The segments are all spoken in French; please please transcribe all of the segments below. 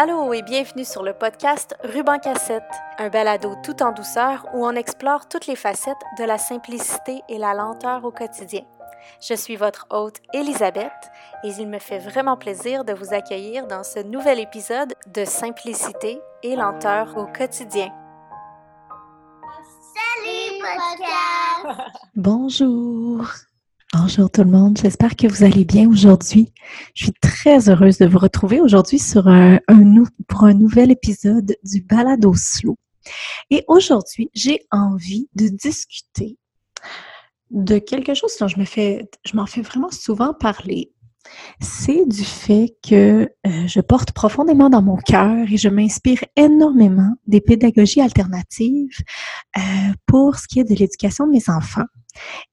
Allô et bienvenue sur le podcast Ruban Cassette, un balado tout en douceur où on explore toutes les facettes de la simplicité et la lenteur au quotidien. Je suis votre hôte Elisabeth et il me fait vraiment plaisir de vous accueillir dans ce nouvel épisode de Simplicité et lenteur au quotidien. Salut podcast! Bonjour! Bonjour tout le monde, j'espère que vous allez bien aujourd'hui. Je suis très heureuse de vous retrouver aujourd'hui sur un, pour un nouvel épisode du Balado Slow. Et aujourd'hui, j'ai envie de discuter de quelque chose dont je me fais, je m'en fais vraiment souvent parler. C'est du fait que euh, je porte profondément dans mon cœur et je m'inspire énormément des pédagogies alternatives euh, pour ce qui est de l'éducation de mes enfants.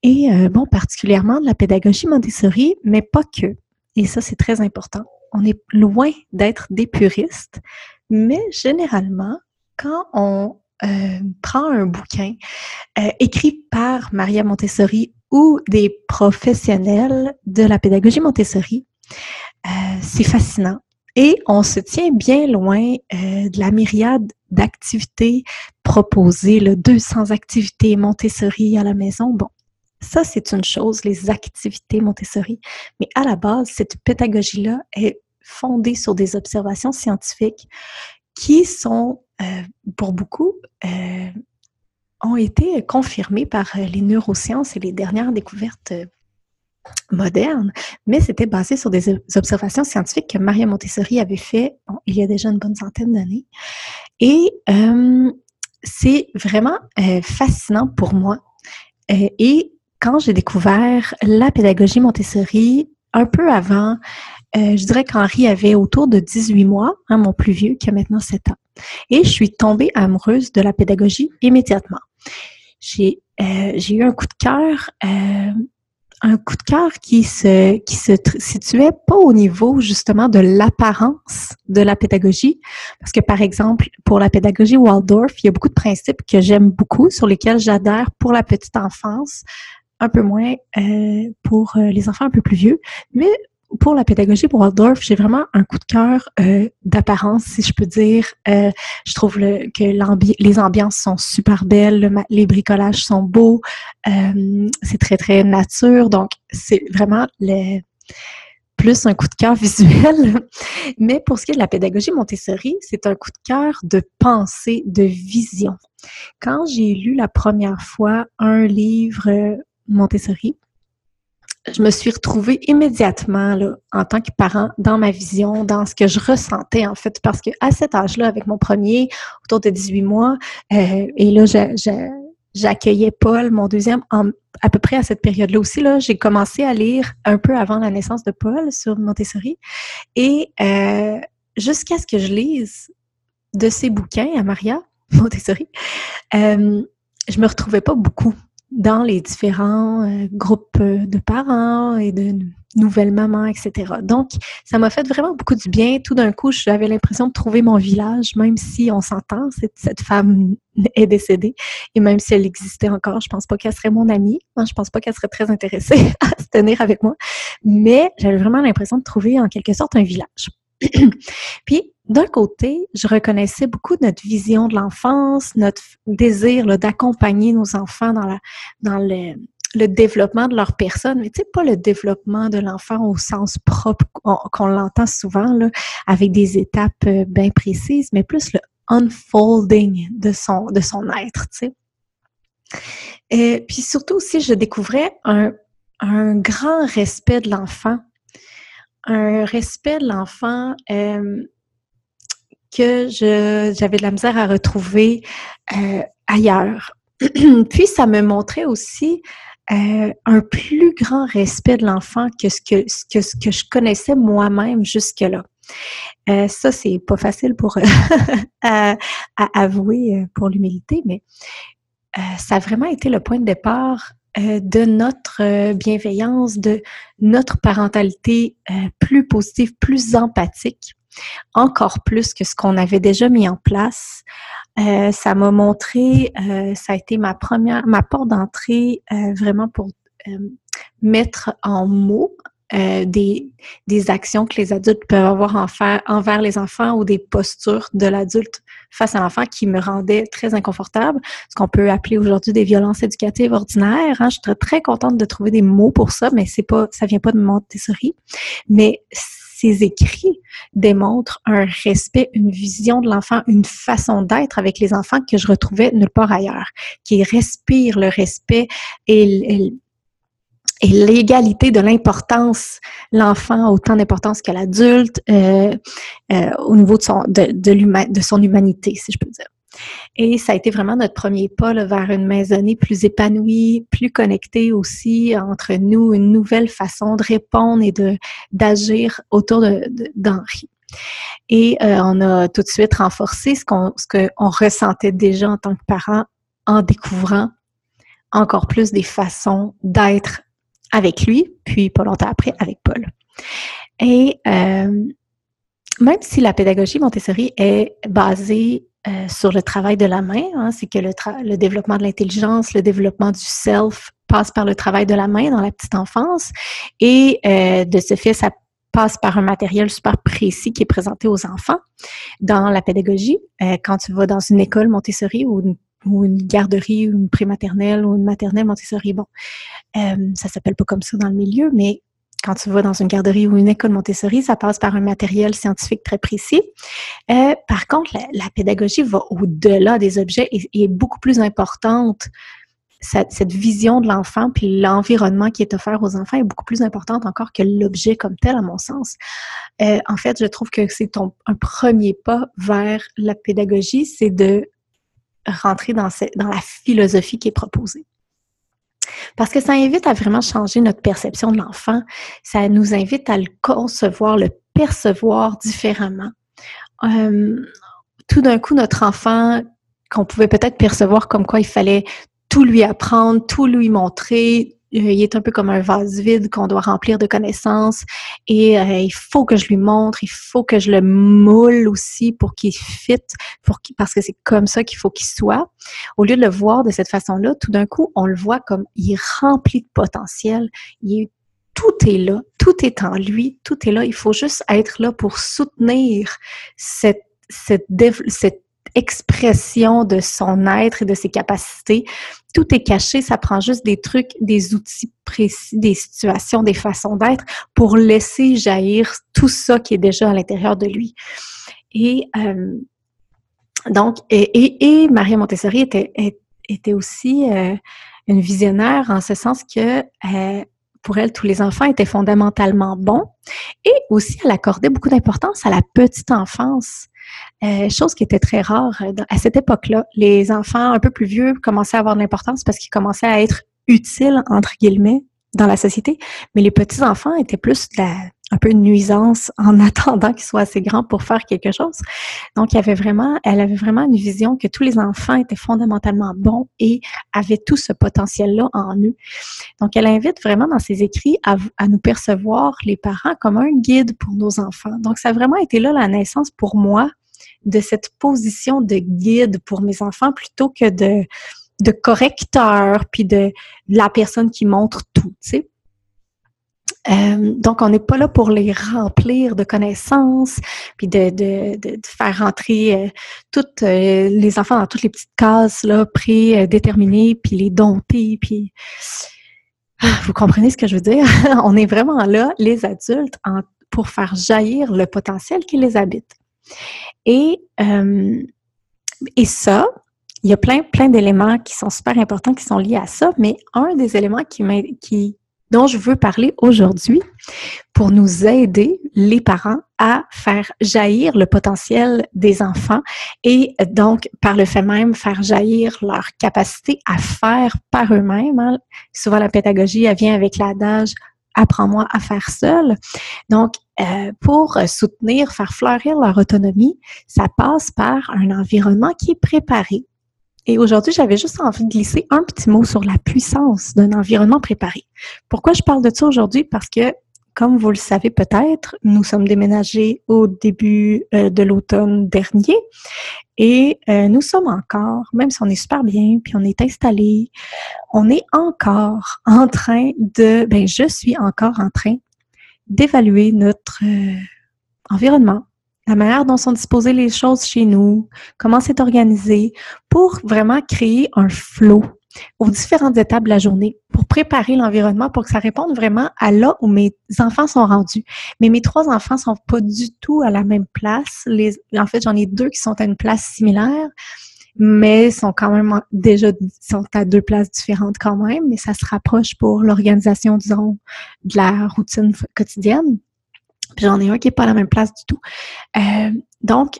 Et euh, bon, particulièrement de la pédagogie Montessori, mais pas que. Et ça, c'est très important. On est loin d'être des puristes, mais généralement, quand on euh, prend un bouquin euh, écrit par Maria Montessori ou des professionnels de la pédagogie Montessori, c'est fascinant. Et on se tient bien loin de la myriade d'activités proposées, le 200 activités Montessori à la maison. Bon, ça, c'est une chose, les activités Montessori. Mais à la base, cette pédagogie-là est fondée sur des observations scientifiques qui sont, euh, pour beaucoup, euh, ont été confirmées par euh, les neurosciences et les dernières découvertes modernes, mais c'était basé sur des observations scientifiques que Maria Montessori avait fait il y a déjà une bonne centaine d'années. Et c'est vraiment fascinant pour moi. et quand j'ai découvert la pédagogie Montessori, un peu avant, euh, je dirais qu'Henri avait autour de 18 mois, hein, mon plus vieux, qui a maintenant 7 ans. Et je suis tombée amoureuse de la pédagogie immédiatement. J'ai euh, eu un coup de cœur, euh, un coup de cœur qui se, qui se situait pas au niveau justement de l'apparence de la pédagogie, parce que par exemple, pour la pédagogie Waldorf, il y a beaucoup de principes que j'aime beaucoup, sur lesquels j'adhère pour la petite enfance, un peu moins euh, pour euh, les enfants un peu plus vieux. Mais pour la pédagogie pour Waldorf, j'ai vraiment un coup de cœur euh, d'apparence, si je peux dire. je trouve le, que les ambiances sont super belles, les bricolages sont beaux, c'est très, très nature. Donc, c'est vraiment le, plus un coup de cœur visuel. Mais pour ce qui est de la pédagogie Montessori, c'est un coup de cœur de pensée, de vision. Quand j'ai lu la première fois un livre Montessori, je me suis retrouvée immédiatement en tant que parent dans ma vision, dans ce que je ressentais en fait, parce que à cet âge-là, avec mon premier, autour de 18 mois, euh, et là, j'accueillais Paul, mon deuxième, à peu près à cette période-là aussi. Là, j'ai commencé à lire un peu avant la naissance de Paul sur Montessori, et euh, jusqu'à ce que je lise de ses bouquins à Maria Montessori, euh, je me retrouvais pas beaucoup dans les différents euh, groupes euh, de parents et de nouvelles mamans, etc. Donc, ça m'a fait vraiment beaucoup du bien. Tout d'un coup, j'avais l'impression de trouver mon village, même si on s'entend, cette, cette femme est décédée. Et même si elle existait encore, je pense pas qu'elle serait mon amie. Moi, je pense pas qu'elle serait très intéressée à se tenir avec moi. Mais j'avais vraiment l'impression de trouver en quelque sorte un village. Puis, d'un côté, je reconnaissais beaucoup notre vision de l'enfance, notre désir d'accompagner nos enfants dans, la, dans le, le développement de leur personne, mais tu sais, pas le développement de l'enfant au sens propre qu'on l'entend souvent, là, avec des étapes euh, bien précises, mais plus le unfolding de son, de son être, tu sais. Et puis surtout aussi, je découvrais un, un grand respect de l'enfant, un respect de l'enfant euh, que j'avais de la misère à retrouver euh, ailleurs. Puis ça me montrait aussi euh, un plus grand respect de l'enfant que ce que, que ce que je connaissais moi-même jusque-là. Euh, ça, c'est pas facile pour à, avouer pour l'humilité, mais ça a vraiment été le point de départ de notre bienveillance, de notre parentalité plus positive, plus empathique encore plus que ce qu'on avait déjà mis en place. Euh, ça m'a montré, euh, ça a été ma première, ma porte d'entrée euh, vraiment pour mettre en mots des, des actions que les adultes peuvent avoir envers les enfants ou des postures de l'adulte face à l'enfant qui me rendaient très inconfortable, ce qu'on peut appeler aujourd'hui des violences éducatives ordinaires. Hein. Je suis très, contente de trouver des mots pour ça, mais c'est pas, ça vient pas de Montessori. Mais ces écrits démontrent un respect, une vision de l'enfant, une façon d'être avec les enfants que je retrouvais nulle part ailleurs, qui respire le respect et, et l'égalité de l'importance, l'enfant autant d'importance que l'adulte euh, euh, au niveau de son, de, de, de son humanité, si je peux dire. Et ça a été vraiment notre premier pas vers une maisonnée plus épanouie, plus connectée aussi entre nous, une nouvelle façon de répondre et de d'agir autour d'Henri. et euh, on a tout de suite renforcé ce qu'on ce ressentait déjà en tant que parents en découvrant encore plus des façons d'être avec lui, puis pas longtemps après avec Paul. Et euh, même si la pédagogie Montessori est basée euh, sur le travail de la main, hein, c'est que le, le, développement de l'intelligence, le développement du self passe par le travail de la main dans la petite enfance et euh, de ce fait, ça passe par un matériel super précis qui est présenté aux enfants dans la pédagogie. Euh, quand tu vas dans une école Montessori ou une, ou une garderie ou une prématernelle ou une maternelle Montessori, bon, ça s'appelle pas comme ça dans le milieu, mais quand tu vas dans une garderie ou une école Montessori, ça passe par un matériel scientifique très précis. Euh, par contre, la, pédagogie va au-delà des objets et, est beaucoup plus importante. Cette, vision de l'enfant puis l'environnement qui est offert aux enfants est beaucoup plus importante encore que l'objet comme tel, à mon sens. Euh, en fait, je trouve que c'est un premier pas vers la pédagogie, c'est de rentrer dans la philosophie qui est proposée. Parce que ça invite à vraiment changer notre perception de l'enfant. Ça nous invite à le concevoir, le percevoir différemment. Euh, tout d'un coup, notre enfant, qu'on pouvait peut-être percevoir comme quoi il fallait tout lui apprendre, tout lui montrer, il est un peu comme un vase vide qu'on doit remplir de connaissances et euh, il faut que je lui montre, il faut que je le moule aussi pour qu'il fit, pour parce que c'est comme ça qu'il faut qu'il soit. Au lieu de le voir de cette façon-là, tout d'un coup, on le voit comme il est rempli de potentiel, tout est là, tout est en lui, tout est là. Il faut juste être là pour soutenir cette, cette, cette expression de son être et de ses capacités. Tout est caché, ça prend juste des trucs, des outils précis, des situations, des façons d'être pour laisser jaillir tout ça qui est déjà à l'intérieur de lui. Et euh, donc, et, Maria Montessori était, était aussi euh, une visionnaire en ce sens que euh, pour elle, tous les enfants étaient fondamentalement bons et aussi elle accordait beaucoup d'importance à la petite enfance. Euh, chose qui était très rare euh, à cette époque-là. Les enfants un peu plus vieux commençaient à avoir de l'importance parce qu'ils commençaient à être utiles, entre guillemets, dans la société, mais les petits-enfants étaient plus un peu une nuisance en attendant qu'ils soient assez grands pour faire quelque chose. Donc, il y avait vraiment, elle avait vraiment une vision que tous les enfants étaient fondamentalement bons et avaient tout ce potentiel-là en eux. Donc, elle invite vraiment dans ses écrits à, nous percevoir, les parents, comme un guide pour nos enfants. Donc, ça a vraiment été là la naissance pour moi de cette position de guide pour mes enfants plutôt que de, de correcteur, puis de, la personne qui montre tout, tu sais. Euh, donc, on n'est pas là pour les remplir de connaissances, puis de, de, de, faire rentrer euh, toutes euh, les enfants dans toutes les petites cases là, prédéterminées, puis les dompter, puis ah, vous comprenez ce que je veux dire? On est vraiment là, les adultes, pour faire jaillir le potentiel qui les habite. Et, et ça, il y a plein, plein d'éléments qui sont super importants, qui sont liés à ça, mais un des éléments qui, qui dont je veux parler aujourd'hui pour nous aider, les parents, à faire jaillir le potentiel des enfants et donc, par le fait même, faire jaillir leur capacité à faire par eux-mêmes. Hein. Souvent, la pédagogie, vient avec l'adage apprends-moi à faire seul. Donc, euh, pour soutenir, faire fleurir leur autonomie, ça passe par un environnement qui est préparé. Et aujourd'hui, j'avais juste envie de glisser un petit mot sur la puissance d'un environnement préparé. Pourquoi je parle de ça aujourd'hui? Parce que comme vous le savez peut-être, nous sommes déménagés au début euh, de l'automne dernier et euh, nous sommes encore, même si on est super bien, puis on est installé, on est encore en train de, ben je suis encore en train d'évaluer notre euh, environnement, la manière dont sont disposées les choses chez nous, comment c'est organisé, pour vraiment créer un flow aux différentes étapes de la journée pour préparer l'environnement pour que ça réponde vraiment à là où mes enfants sont rendus. Mais mes trois enfants sont pas du tout à la même place. Les, en fait, j'en ai deux qui sont à une place similaire, mais sont quand même déjà sont à deux places différentes quand même, mais ça se rapproche pour l'organisation, disons, de la routine quotidienne. J'en ai un qui est pas à la même place du tout. Euh, donc,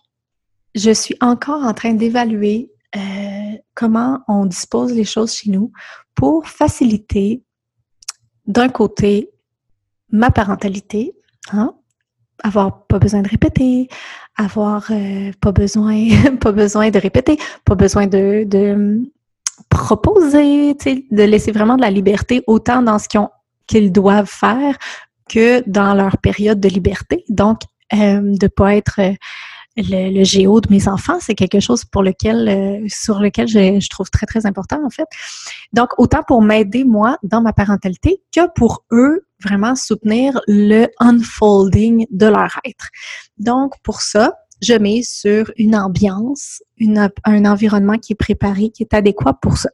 je suis encore en train d'évaluer euh, comment on dispose les choses chez nous pour faciliter, d'un côté, ma parentalité, hein, avoir pas besoin de répéter, avoir euh, pas besoin, pas besoin de répéter, pas besoin de, de proposer, de laisser vraiment de la liberté autant dans ce qu'ils doivent faire que dans leur période de liberté. Donc, euh, de pas être euh, le, géo de mes enfants, c'est quelque chose pour lequel, euh, sur lequel je, je, trouve très, très important, en fait. Donc, autant pour m'aider, moi, dans ma parentalité, que pour eux, vraiment soutenir le unfolding de leur être. Donc, pour ça, je mets sur une ambiance, une, un environnement qui est préparé, qui est adéquat pour ça.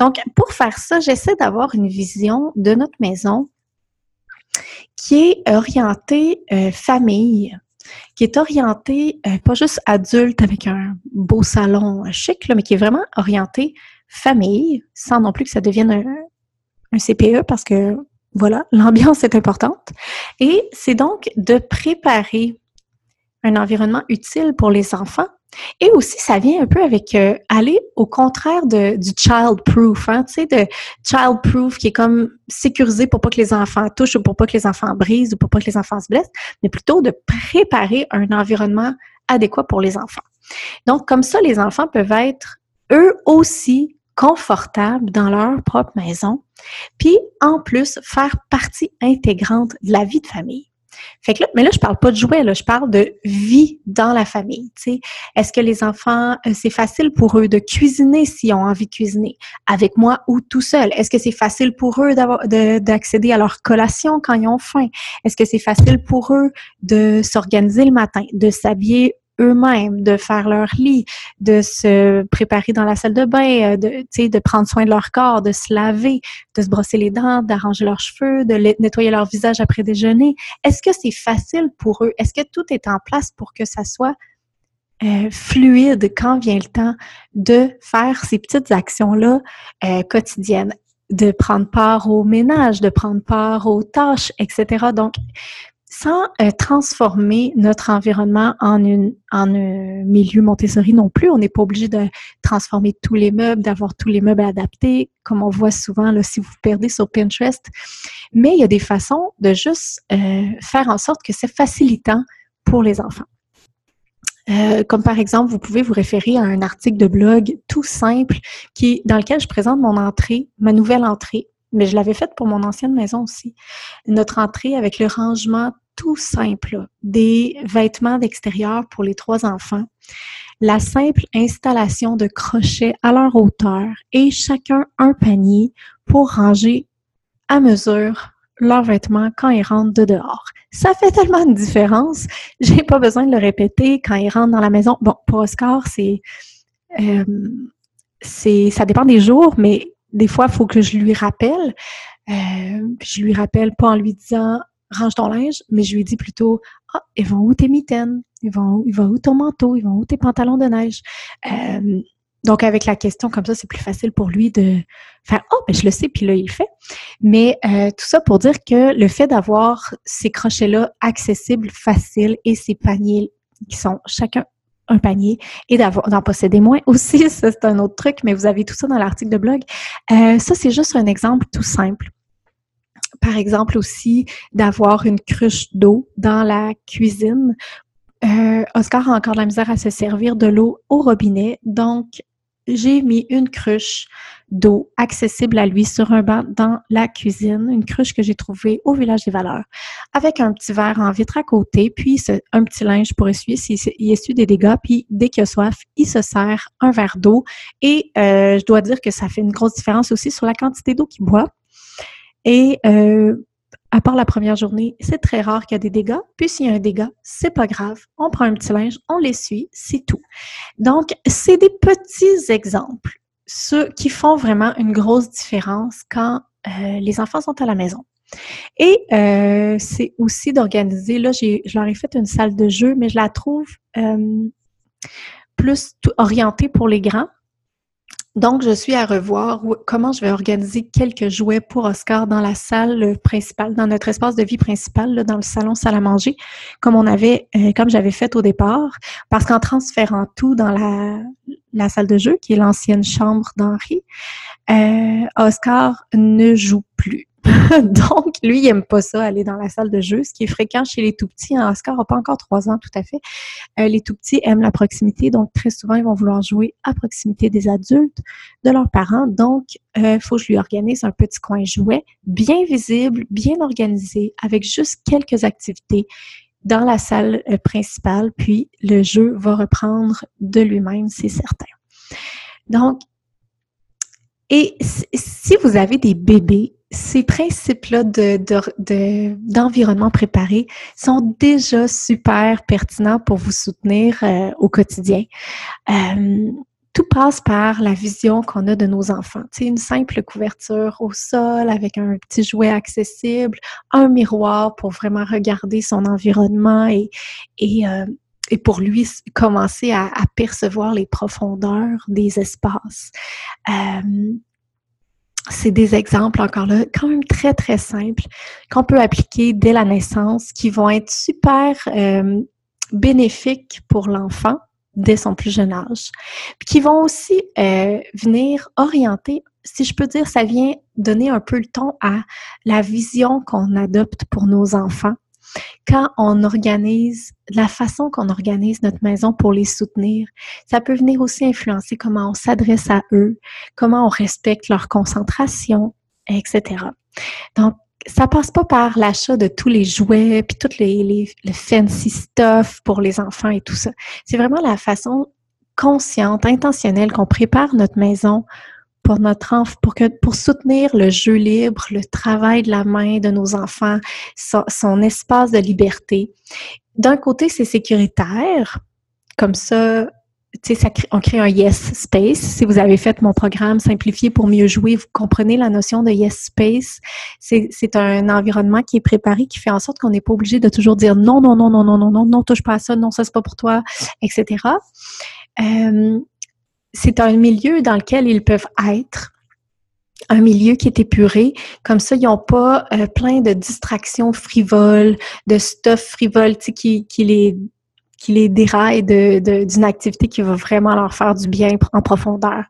Donc, pour faire ça, j'essaie d'avoir une vision de notre maison qui est orientée euh, famille, qui est orienté euh, pas juste adulte avec un beau salon chic, mais qui est vraiment orienté famille, sans non plus que ça devienne un, CPE parce que voilà, l'ambiance est importante. Et c'est donc de préparer un environnement utile pour les enfants et aussi, ça vient un peu avec euh, aller au contraire de, du child proof, hein, tu sais, de child proof qui est comme sécurisé pour pas que les enfants touchent ou pour pas que les enfants brisent ou pour pas que les enfants se blessent, mais plutôt de préparer un environnement adéquat pour les enfants. Donc, comme ça, les enfants peuvent être eux aussi confortables dans leur propre maison, puis en plus faire partie intégrante de la vie de famille. Fait que là, mais là, je parle pas de jouets, là, je parle de vie dans la famille. Est-ce que les enfants, euh, c'est facile pour eux de cuisiner s'ils ont envie de cuisiner, avec moi ou tout seul? Est-ce que c'est facile pour eux d'accéder à leur collation quand ils ont faim? Est-ce que c'est facile pour eux de s'organiser le matin, de s'habiller eux-mêmes, de faire leur lit, de se préparer dans la salle de bain, euh, de, prendre soin de leur corps, de se laver, de se brosser les dents, d'arranger leurs cheveux, de nettoyer leur visage après déjeuner. Est-ce que c'est facile pour eux? Est-ce que tout est en place pour que ça soit euh, fluide quand vient le temps de faire ces petites actions-là euh, quotidiennes? de prendre part au ménage, de prendre part aux tâches, etc. Donc, sans euh, transformer notre environnement en, un milieu Montessori non plus. On n'est pas obligé de transformer tous les meubles, d'avoir tous les meubles adaptés, comme on voit souvent là, si vous perdez sur Pinterest. Mais il y a des façons de juste euh, faire en sorte que c'est facilitant pour les enfants. Euh, comme par exemple, vous pouvez vous référer à un article de blog tout simple qui, dans lequel je présente mon entrée, ma nouvelle entrée mais je l'avais faite pour mon ancienne maison aussi. Notre entrée avec le rangement simple des vêtements d'extérieur pour les trois enfants, la simple installation de crochets à leur hauteur et chacun un panier pour ranger à mesure leurs vêtements quand ils rentrent de dehors. Ça fait tellement de différence. J'ai pas besoin de le répéter quand ils rentrent dans la maison. Bon, pour Oscar, c'est euh, ça dépend des jours, mais des fois, il faut que je lui rappelle. Euh, je lui rappelle pas en lui disant range ton linge, mais je lui dis plutôt Ah, ils vont où tes mitaines? Ils vont, ils vont où ton manteau? Ils vont où tes pantalons de neige? Euh, donc, avec la question comme ça, c'est plus facile pour lui de faire Oh, ben je le sais, puis là, il le fait. Mais euh, tout ça pour dire que le fait d'avoir ces crochets-là accessibles, faciles et ces paniers qui sont chacun un panier et d'en posséder moins aussi, ça c'est un autre truc, mais vous avez tout ça dans l'article de blog. Euh, ça, c'est juste un exemple tout simple par exemple aussi d'avoir une cruche d'eau dans la cuisine. Euh, Oscar a encore de la misère à se servir de l'eau au robinet, donc j'ai mis une cruche d'eau accessible à lui sur un banc dans la cuisine, une cruche que j'ai trouvée au village des valeurs, avec un petit verre en vitre à côté, puis un petit linge pour essuyer s'il essuie des dégâts, puis dès qu'il a soif, il se sert un verre d'eau. Et euh, je dois dire que ça fait une grosse différence aussi sur la quantité d'eau qu'il boit. Et euh, à part la première journée, c'est très rare qu'il y ait des dégâts. Puis s'il y a un dégât, c'est pas grave. On prend un petit linge, on l'essuie, c'est tout. Donc, c'est des petits exemples, ceux qui font vraiment une grosse différence quand euh, les enfants sont à la maison. Et euh, c'est aussi d'organiser, là, je leur ai fait une salle de jeu, mais je la trouve euh, plus orientée pour les grands. Donc, je suis à revoir comment je vais organiser quelques jouets pour Oscar dans la salle principale, dans notre espace de vie principal, là, dans le salon salle à manger, comme on avait, euh, comme j'avais fait au départ, parce qu'en transférant tout dans la, la salle de jeu, qui est l'ancienne chambre d'Henri, euh, Oscar ne joue plus. Donc, lui, il aime pas ça, aller dans la salle de jeu, ce qui est fréquent chez les tout-petits. Hein. Oscar n'a pas encore trois ans, tout à fait. Euh, les tout-petits aiment la proximité, donc très souvent, ils vont vouloir jouer à proximité des adultes, de leurs parents. Donc, il euh, faut que je lui organise un petit coin jouet, bien visible, bien organisé, avec juste quelques activités dans la salle euh, principale, puis le jeu va reprendre de lui-même, c'est certain. Donc, et si vous avez des bébés, ces principes-là d'environnement de, préparé sont déjà super pertinents pour vous soutenir euh, au quotidien. Euh, tout passe par la vision qu'on a de nos enfants. C'est une simple couverture au sol avec un petit jouet accessible, un miroir pour vraiment regarder son environnement et, et, euh, et pour lui commencer à, à, percevoir les profondeurs des espaces. C'est des exemples encore là, quand même très, très simples qu'on peut appliquer dès la naissance, qui vont être super euh, bénéfiques pour l'enfant dès son plus jeune âge, puis qui vont aussi euh, venir orienter, si je peux dire, ça vient donner un peu le ton à la vision qu'on adopte pour nos enfants quand on organise, la façon qu'on organise notre maison pour les soutenir, ça peut venir aussi influencer comment on s'adresse à eux, comment on respecte leur concentration, etc. Donc, ça passe pas par l'achat de tous les jouets puis toutes les, les, fancy stuff pour les enfants et tout ça. C'est vraiment la façon consciente, intentionnelle qu'on prépare notre maison pour notre enfant, pour que pour soutenir le jeu libre, le travail de la main de nos enfants, son, espace de liberté. D'un côté, c'est sécuritaire, comme ça, tu sais, on crée un yes space. Si vous avez fait mon programme simplifié pour mieux jouer, vous comprenez la notion de yes space. C'est un environnement qui est préparé, qui fait en sorte qu'on n'est pas obligé de toujours dire non, non, non, non, non, non, non, non, touche pas à ça, non, ça c'est pas pour toi, etc. Euh, c'est un milieu dans lequel ils peuvent être, un milieu qui est épuré. Comme ça, ils n'ont pas euh, plein de distractions frivoles, de stuff frivole qui, qui les qui les déraille d'une activité qui va vraiment leur faire du bien en profondeur.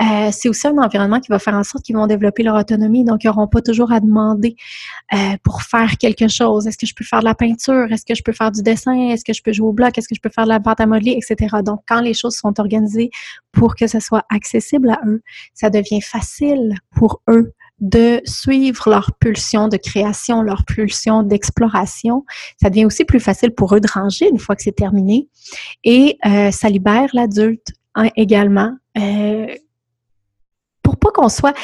Euh, c'est aussi un environnement qui va faire en sorte qu'ils vont développer leur autonomie, donc ils n'auront pas toujours à demander euh, pour faire quelque chose. Est-ce que je peux faire de la peinture? Est-ce que je peux faire du dessin? Est-ce que je peux jouer au bloc? Est-ce que je peux faire de la pâte à modeler? Etc. Donc, quand les choses sont organisées pour que ce soit accessible à eux, ça devient facile pour eux de suivre leur pulsion de création, leur pulsion d'exploration. Ça devient aussi plus facile pour eux de ranger une fois que c'est terminé. Et euh, ça libère l'adulte hein, également. Euh, pas qu'on soit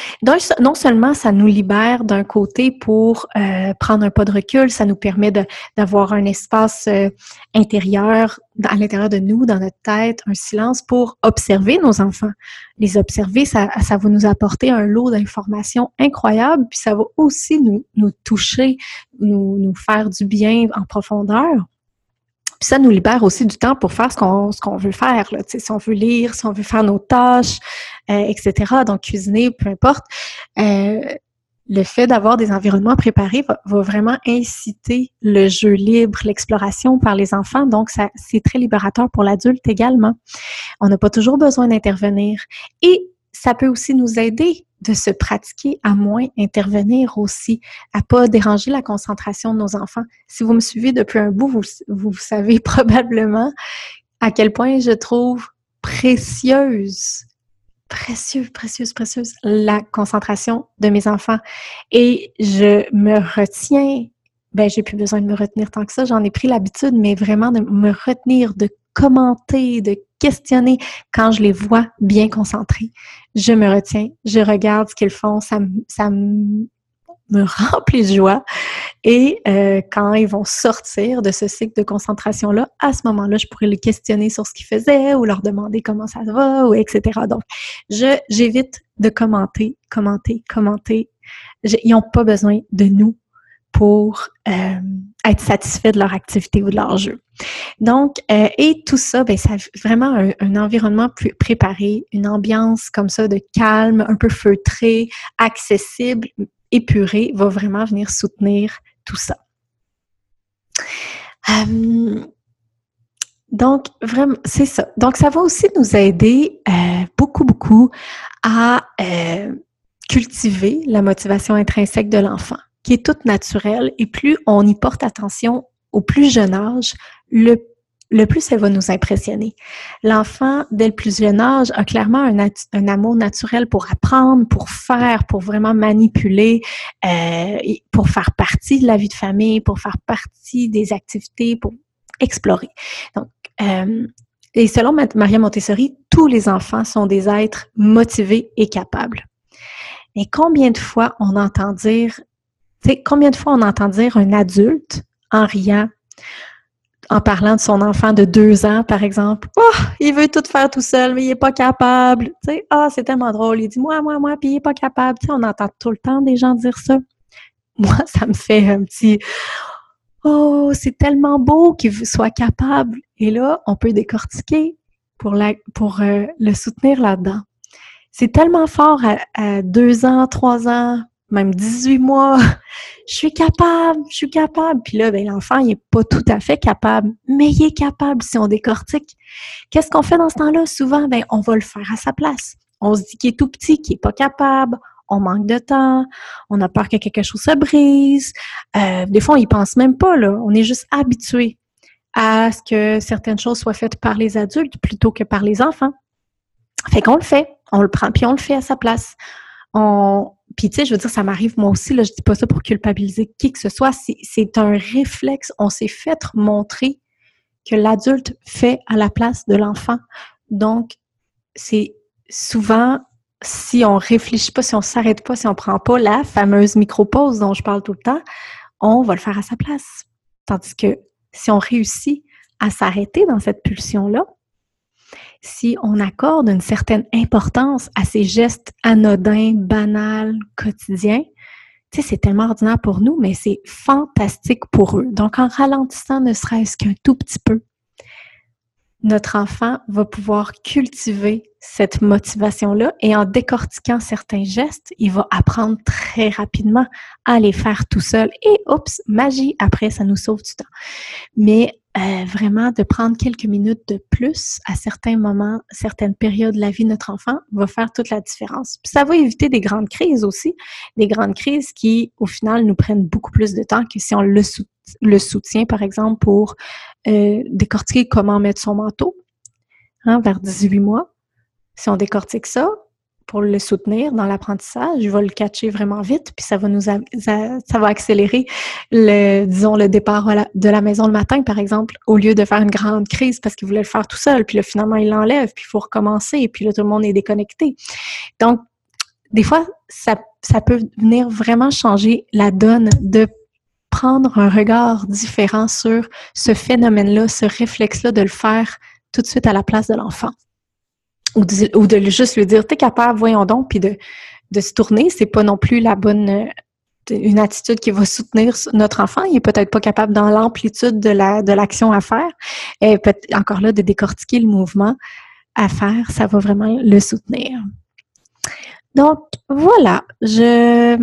non seulement ça nous libère d'un côté pour euh, prendre un pas de recul, ça nous permet d'avoir un espace euh, intérieur à l'intérieur de nous, dans notre tête, un silence pour observer nos enfants. Les observer, ça, ça va nous apporter un lot d'informations incroyables, puis ça va aussi nous, nous toucher, nous, nous faire du bien en profondeur. Puis ça nous libère aussi du temps pour faire ce qu'on ce qu'on veut faire. Là. Si on veut lire, si on veut faire nos tâches, euh, etc. Donc cuisiner, peu importe. Euh, le fait d'avoir des environnements préparés va, va, vraiment inciter le jeu libre, l'exploration par les enfants. Donc, ça, c'est très libérateur pour l'adulte également. On n'a pas toujours besoin d'intervenir. Ça peut aussi nous aider de se pratiquer à moins intervenir aussi, à pas déranger la concentration de nos enfants. Si vous me suivez depuis un bout, vous, vous savez probablement à quel point je trouve précieuse, précieuse, précieuse, précieuse la concentration de mes enfants. Et je me retiens, ben j'ai plus besoin de me retenir tant que ça, j'en ai pris l'habitude, mais vraiment de me retenir, de commenter, de questionner quand je les vois bien concentrés. Je me retiens, je regarde ce qu'ils font, ça, ça me remplit de joie. Et euh, quand ils vont sortir de ce cycle de concentration-là, à ce moment-là, je pourrais les questionner sur ce qu'ils faisaient ou leur demander comment ça va, ou etc. Donc, j'évite de commenter, commenter, commenter. ils n'ont pas besoin de nous pour euh, être satisfaits de leur activité ou de leur jeu. Donc, euh, et tout ça, ben, vraiment un, environnement préparé, une ambiance comme ça de calme, un peu feutré, accessible, épuré, va vraiment venir soutenir tout ça. Euh, donc, vraiment, c'est ça. Donc, ça va aussi nous aider euh, beaucoup, beaucoup à cultiver la motivation intrinsèque de l'enfant, qui est toute naturelle. Et plus on y porte attention au plus jeune âge, le le plus elle va nous impressionner. L'enfant, dès le plus jeune âge, a clairement un, un, amour naturel pour apprendre, pour faire, pour vraiment manipuler, euh, pour faire partie de la vie de famille, pour faire partie des activités, pour explorer. Donc, euh, et selon Maria Montessori, tous les enfants sont des êtres motivés et capables. Et combien de fois on entend dire, combien de fois on entend dire un adulte en riant, en parlant de son enfant de deux ans, par exemple. Oh, il veut tout faire tout seul, mais il est pas capable. Tu sais, ah, c'est tellement drôle. Il dit moi, moi, moi, puis il est pas capable. Tu on entend tout le temps des gens dire ça. Moi, ça me fait un petit Oh, c'est tellement beau qu'il soit capable. Et là, on peut décortiquer pour euh, le soutenir là-dedans. C'est tellement fort à deux ans, trois ans, même 18 mois, je suis capable, je suis capable. Puis là, ben, l'enfant, il n'est pas tout à fait capable, mais il est capable si on décortique. Qu'est-ce qu'on fait dans ce temps-là? Souvent, ben, on va le faire à sa place. On se dit qu'il est tout petit, qu'il n'est pas capable, on manque de temps, on a peur que quelque chose se brise. Euh, des fois, on y pense même pas, là. On est juste habitué à ce que certaines choses soient faites par les adultes plutôt que par les enfants. Fait qu'on le fait, on le prend, puis on le fait à sa place. On, puis tu sais, je veux dire, ça m'arrive moi aussi, là, je dis pas ça pour culpabiliser qui que ce soit, c'est un réflexe, on s'est fait montrer que l'adulte fait à la place de l'enfant. Donc, c'est souvent, si on réfléchit pas, si on s'arrête pas, si on prend pas la fameuse micro-pause dont je parle tout le temps, on va le faire à sa place. Tandis que si on réussit à s'arrêter dans cette pulsion-là, si on accorde une certaine importance à ces gestes anodins, banals, quotidiens, tu sais, c'est tellement ordinaire pour nous, mais c'est fantastique pour eux. Donc, en ralentissant ne serait-ce qu'un tout petit peu, notre enfant va pouvoir cultiver cette motivation-là et en décortiquant certains gestes, il va apprendre très rapidement à les faire tout seul. Et oups, magie, après, ça nous sauve du temps. Mais euh, vraiment de prendre quelques minutes de plus à certains moments, certaines périodes de la vie de notre enfant va faire toute la différence. Puis ça va éviter des grandes crises aussi, des grandes crises qui, au final, nous prennent beaucoup plus de temps que si on le, le soutient, par exemple, pour euh, décortiquer comment mettre son manteau hein, vers 18 mois. Si on décortique ça, pour le soutenir dans l'apprentissage, je vais le catcher vraiment vite, puis ça va nous va accélérer le disons le départ de la maison le matin par exemple, au lieu de faire une grande crise parce qu'il voulait le faire tout seul, puis là finalement il l'enlève, puis il faut recommencer, puis là tout le monde est déconnecté. Donc des fois ça ça peut venir vraiment changer la donne de prendre un regard différent sur ce phénomène-là, ce réflexe-là de le faire tout de suite à la place de l'enfant ou de, juste lui dire t'es capable, voyons donc, puis de, de se tourner, c'est pas non plus la bonne euh, une attitude qui va soutenir notre enfant. Il est peut-être pas capable dans l'amplitude de la de l'action à faire. Et peut encore là de décortiquer le mouvement à faire, ça va vraiment le soutenir. Donc voilà, je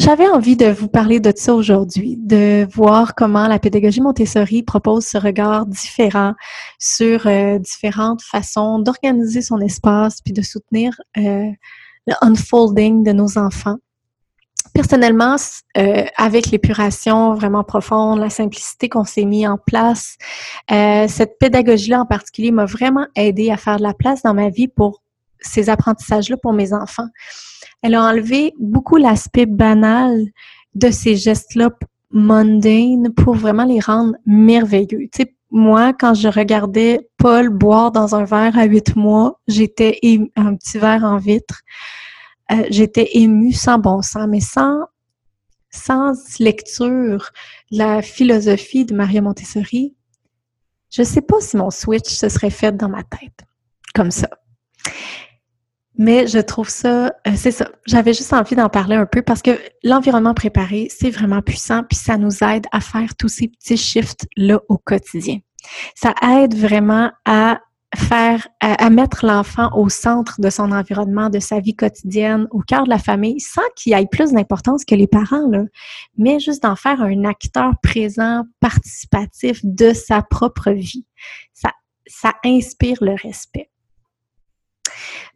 j'avais envie de vous parler de ça aujourd'hui, de voir comment la pédagogie Montessori propose ce regard différent sur euh, différentes façons d'organiser son espace puis de soutenir euh, le unfolding de nos enfants. Personnellement, euh, avec l'épuration vraiment profonde, la simplicité qu'on s'est mis en place, cette pédagogie-là en particulier m'a vraiment aidé à faire de la place dans ma vie pour ces apprentissages-là pour mes enfants. Elle a enlevé beaucoup l'aspect banal de ces gestes-là mondaines pour vraiment les rendre merveilleux. Tu sais, moi, quand je regardais Paul boire dans un verre à huit mois, j'étais un petit verre en vitre. euh, j'étais émue sans bon sens, mais sans, sans lecture la philosophie de Maria Montessori, je sais pas si mon switch se serait fait dans ma tête, comme ça. Mais je trouve ça, euh, c'est ça. J'avais juste envie d'en parler un peu parce que l'environnement préparé, c'est vraiment puissant, puis ça nous aide à faire tous ces petits shifts-là au quotidien. Ça aide vraiment à faire, à, mettre l'enfant au centre de son environnement, de sa vie quotidienne, au cœur de la famille, sans qu'il ait plus d'importance que les parents, là, mais juste d'en faire un acteur présent, participatif de sa propre vie. Ça, ça inspire le respect.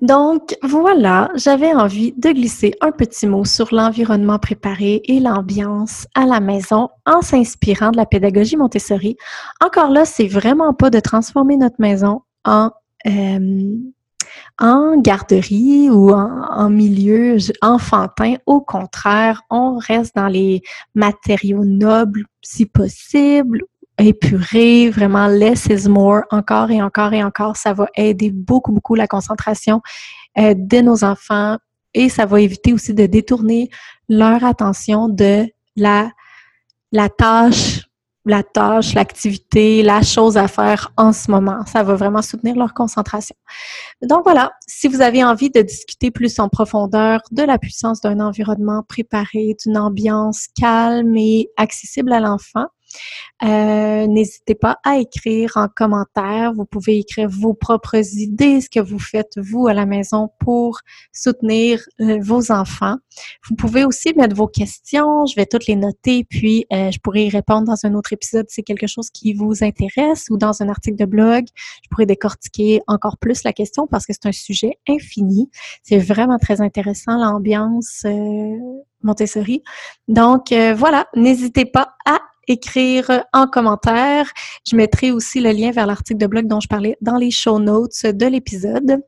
Donc voilà, j'avais envie de glisser un petit mot sur l'environnement préparé et l'ambiance à la maison en s'inspirant de la pédagogie Montessori. Encore là, c'est vraiment pas de transformer notre maison en euh, en garderie ou en, milieu enfantin. Au contraire, on reste dans les matériaux nobles si possible, épurés, vraiment less is more, encore et encore et encore. Ça va aider beaucoup, beaucoup la concentration euh, de nos enfants et ça va éviter aussi de détourner leur attention de la, la tâche la tâche, l'activité, la chose à faire en ce moment. Ça va vraiment soutenir leur concentration. Donc voilà, si vous avez envie de discuter plus en profondeur de la puissance d'un environnement préparé, d'une ambiance calme et accessible à l'enfant, euh, n'hésitez pas à écrire en commentaire. Vous pouvez écrire vos propres idées, ce que vous faites vous à la maison pour soutenir euh, vos enfants. Vous pouvez aussi mettre vos questions. Je vais toutes les noter, puis euh, je pourrai y répondre dans un autre épisode si c'est quelque chose qui vous intéresse ou dans un article de blog. Je pourrais décortiquer encore plus la question parce que c'est un sujet infini. C'est vraiment très intéressant l'ambiance Montessori. Donc voilà, n'hésitez pas à écrire en commentaire. Je mettrai aussi le lien vers l'article de blog dont je parlais dans les show notes de l'épisode.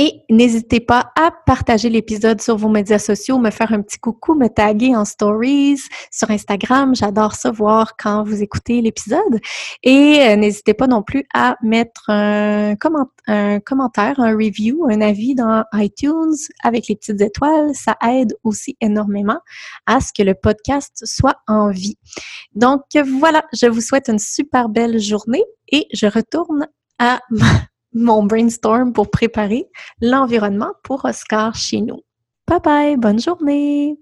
Et n'hésitez pas à partager l'épisode sur vos médias sociaux, me faire un petit coucou, me taguer en stories sur Instagram. J'adore ça voir quand vous écoutez l'épisode. Et euh, n'hésitez pas non plus à mettre un, un, commentaire, un review, un avis dans iTunes avec les petites étoiles. Ça aide aussi énormément à ce que le podcast soit en vie. Donc voilà, je vous souhaite une super belle journée et je retourne à mon brainstorm pour préparer l'environnement pour Oscar chez nous. Bye bye, bonne journée!